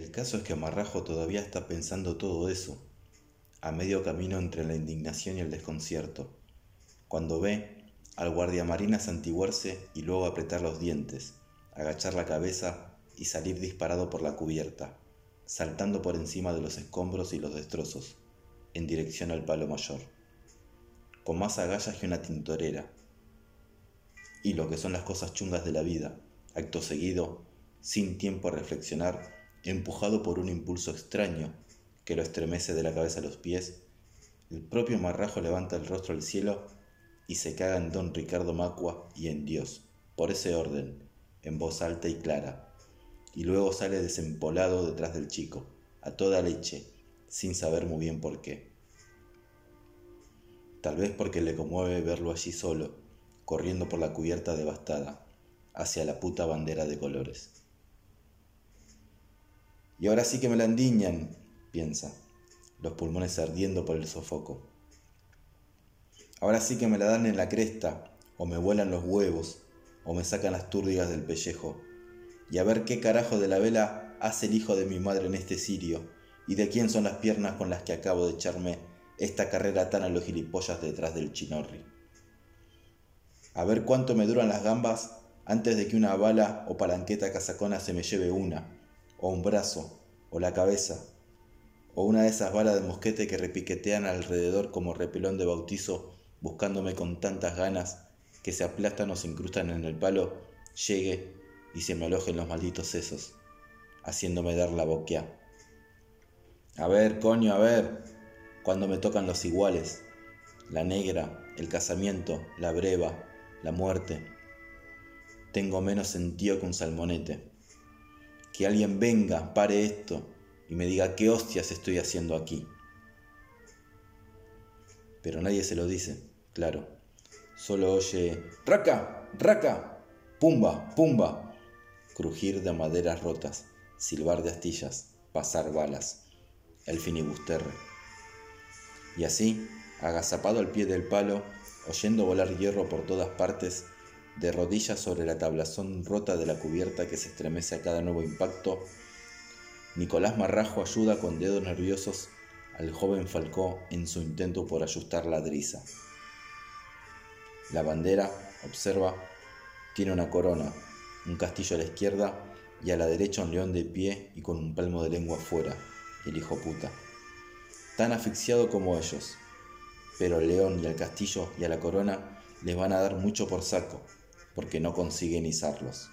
El caso es que Marrajo todavía está pensando todo eso, a medio camino entre la indignación y el desconcierto, cuando ve al guardiamarina santiguarse y luego apretar los dientes, agachar la cabeza y salir disparado por la cubierta, saltando por encima de los escombros y los destrozos, en dirección al palo mayor, con más agallas que una tintorera. Y lo que son las cosas chungas de la vida, acto seguido, sin tiempo a reflexionar, empujado por un impulso extraño que lo estremece de la cabeza a los pies, el propio marrajo levanta el rostro al cielo y se caga en don Ricardo Macua y en Dios, por ese orden, en voz alta y clara, y luego sale desempolado detrás del chico, a toda leche, sin saber muy bien por qué. Tal vez porque le conmueve verlo allí solo, corriendo por la cubierta devastada, hacia la puta bandera de colores. Y ahora sí que me la endiñan, piensa, los pulmones ardiendo por el sofoco. Ahora sí que me la dan en la cresta, o me vuelan los huevos, o me sacan las túrdigas del pellejo. Y a ver qué carajo de la vela hace el hijo de mi madre en este sirio, y de quién son las piernas con las que acabo de echarme esta carrera tan a los gilipollas detrás del chinorri. A ver cuánto me duran las gambas antes de que una bala o palanqueta casacona se me lleve una, o un brazo, o la cabeza, o una de esas balas de mosquete que repiquetean alrededor como repelón de bautizo buscándome con tantas ganas que se aplastan o se incrustan en el palo, llegue y se me alojen los malditos sesos, haciéndome dar la boquea. A ver, coño, a ver, cuando me tocan los iguales, la negra, el casamiento, la breva, la muerte. Tengo menos sentido que un salmonete. Que alguien venga, pare esto y me diga qué hostias estoy haciendo aquí. Pero nadie se lo dice. Claro. Solo oye raca, raca, pumba, pumba, crujir de maderas rotas, silbar de astillas, pasar balas, el finibusterre. Y así, agazapado al pie del palo, oyendo volar hierro por todas partes, de rodillas sobre la tablazón rota de la cubierta que se estremece a cada nuevo impacto, Nicolás Marrajo ayuda con dedos nerviosos al joven Falcó en su intento por ajustar la driza. La bandera, observa, tiene una corona, un castillo a la izquierda y a la derecha un león de pie y con un palmo de lengua afuera, el hijo puta. Tan asfixiado como ellos. Pero al león y al castillo y a la corona les van a dar mucho por saco, porque no consiguen izarlos.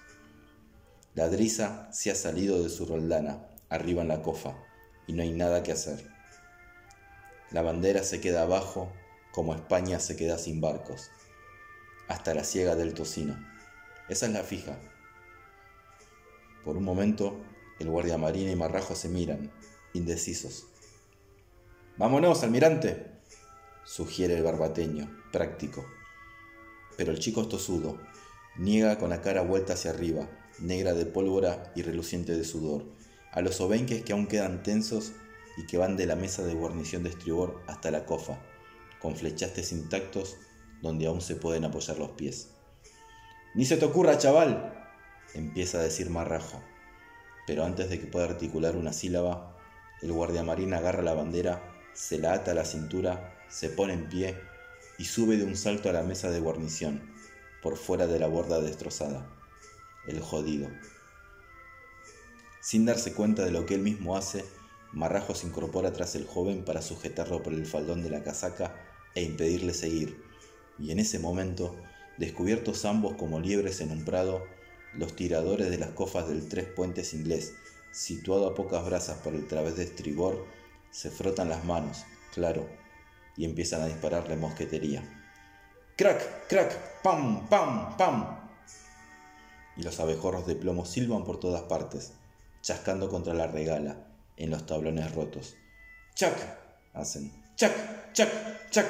La driza se ha salido de su roldana, arriba en la cofa, y no hay nada que hacer. La bandera se queda abajo, como España se queda sin barcos hasta la ciega del tocino. Esa es la fija. Por un momento, el guardia marina y Marrajo se miran, indecisos. Vámonos, almirante, sugiere el barbateño, práctico. Pero el chico es tosudo, niega con la cara vuelta hacia arriba, negra de pólvora y reluciente de sudor, a los obenques que aún quedan tensos y que van de la mesa de guarnición de estribor hasta la cofa, con flechastes intactos donde aún se pueden apoyar los pies. Ni se te ocurra, chaval, empieza a decir Marrajo, pero antes de que pueda articular una sílaba, el guardiamarina agarra la bandera, se la ata a la cintura, se pone en pie y sube de un salto a la mesa de guarnición, por fuera de la borda destrozada. El jodido. Sin darse cuenta de lo que él mismo hace, Marrajo se incorpora tras el joven para sujetarlo por el faldón de la casaca e impedirle seguir, y en ese momento, descubiertos ambos como liebres en un prado, los tiradores de las cofas del Tres Puentes inglés, situado a pocas brazas por el través de estribor, se frotan las manos, claro, y empiezan a dispararle mosquetería. ¡Crack! ¡Crack! ¡Pam! ¡Pam! ¡Pam! Y los abejorros de plomo silban por todas partes, chascando contra la regala, en los tablones rotos. ¡Chac! hacen. ¡Chac! ¡Chac! ¡Chac!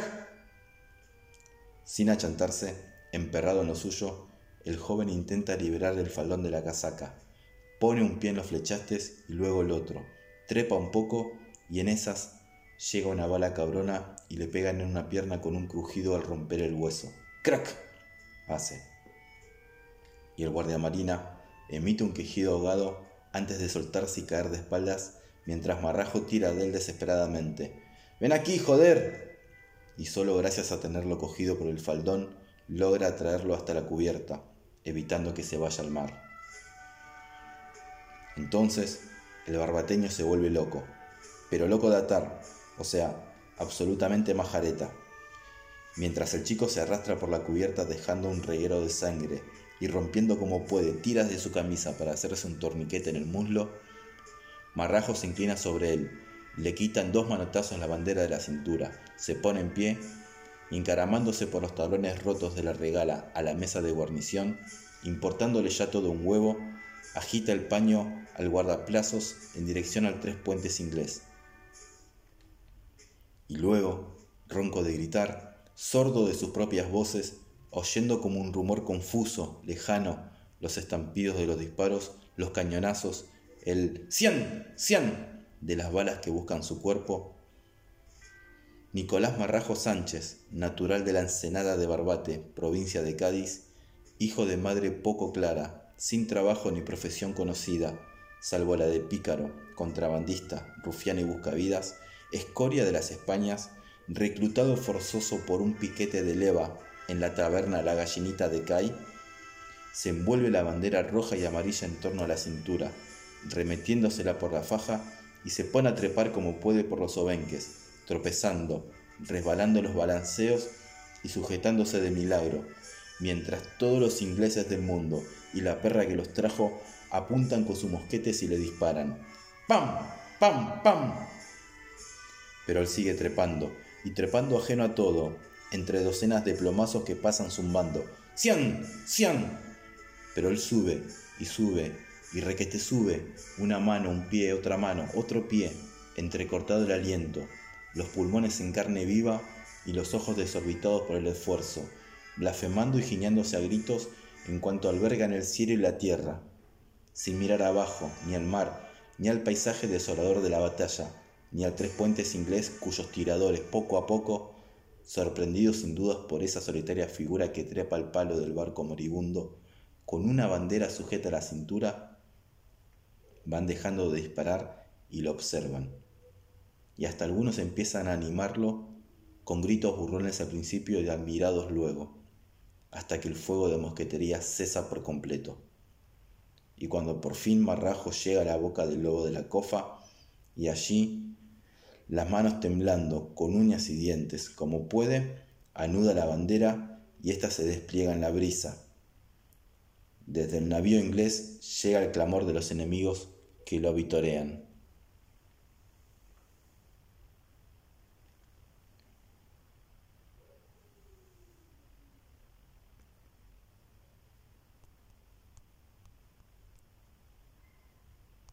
Sin achantarse, emperrado en lo suyo, el joven intenta liberar el faldón de la casaca. Pone un pie en los flechastes y luego el otro. Trepa un poco y en esas llega una bala cabrona y le pegan en una pierna con un crujido al romper el hueso. ¡Crack! hace. Y el guardia marina emite un quejido ahogado antes de soltarse y caer de espaldas mientras Marrajo tira de él desesperadamente. ¡Ven aquí, joder! Y solo gracias a tenerlo cogido por el faldón logra traerlo hasta la cubierta, evitando que se vaya al mar. Entonces, el barbateño se vuelve loco, pero loco de atar, o sea, absolutamente majareta. Mientras el chico se arrastra por la cubierta dejando un reguero de sangre y rompiendo como puede tiras de su camisa para hacerse un torniquete en el muslo, Marrajo se inclina sobre él, le quitan dos manotazos la bandera de la cintura, se pone en pie, encaramándose por los tablones rotos de la regala a la mesa de guarnición, importándole ya todo un huevo, agita el paño al guardaplazos en dirección al tres puentes inglés. Y luego, ronco de gritar, sordo de sus propias voces, oyendo como un rumor confuso, lejano, los estampidos de los disparos, los cañonazos, el ¡Cien! ¡Cien! de las balas que buscan su cuerpo. Nicolás Marrajo Sánchez, natural de la Ensenada de Barbate, provincia de Cádiz, hijo de madre poco clara, sin trabajo ni profesión conocida, salvo la de pícaro, contrabandista, rufián y buscavidas, escoria de las Españas, reclutado forzoso por un piquete de leva en la taberna La Gallinita de Cay, se envuelve la bandera roja y amarilla en torno a la cintura, remetiéndosela por la faja y se pone a trepar como puede por los obenques, tropezando, resbalando los balanceos y sujetándose de milagro, mientras todos los ingleses del mundo y la perra que los trajo apuntan con sus mosquetes y le disparan. ¡Pam! ¡Pam! ¡Pam! Pero él sigue trepando, y trepando ajeno a todo, entre docenas de plomazos que pasan zumbando. ¡Cian! ¡Cian! Pero él sube y sube y requete sube, una mano, un pie, otra mano, otro pie, entrecortado el aliento, los pulmones en carne viva y los ojos desorbitados por el esfuerzo, blasfemando y giñándose a gritos en cuanto albergan el cielo y la tierra, sin mirar abajo, ni al mar, ni al paisaje desolador de la batalla, ni al tres puentes inglés cuyos tiradores poco a poco, sorprendidos sin dudas por esa solitaria figura que trepa al palo del barco moribundo, con una bandera sujeta a la cintura, van dejando de disparar y lo observan. Y hasta algunos empiezan a animarlo con gritos burrones al principio y admirados luego, hasta que el fuego de mosquetería cesa por completo. Y cuando por fin Marrajo llega a la boca del lobo de la cofa, y allí, las manos temblando, con uñas y dientes, como puede, anuda la bandera y ésta se despliega en la brisa. Desde el navío inglés llega el clamor de los enemigos que lo vitorean.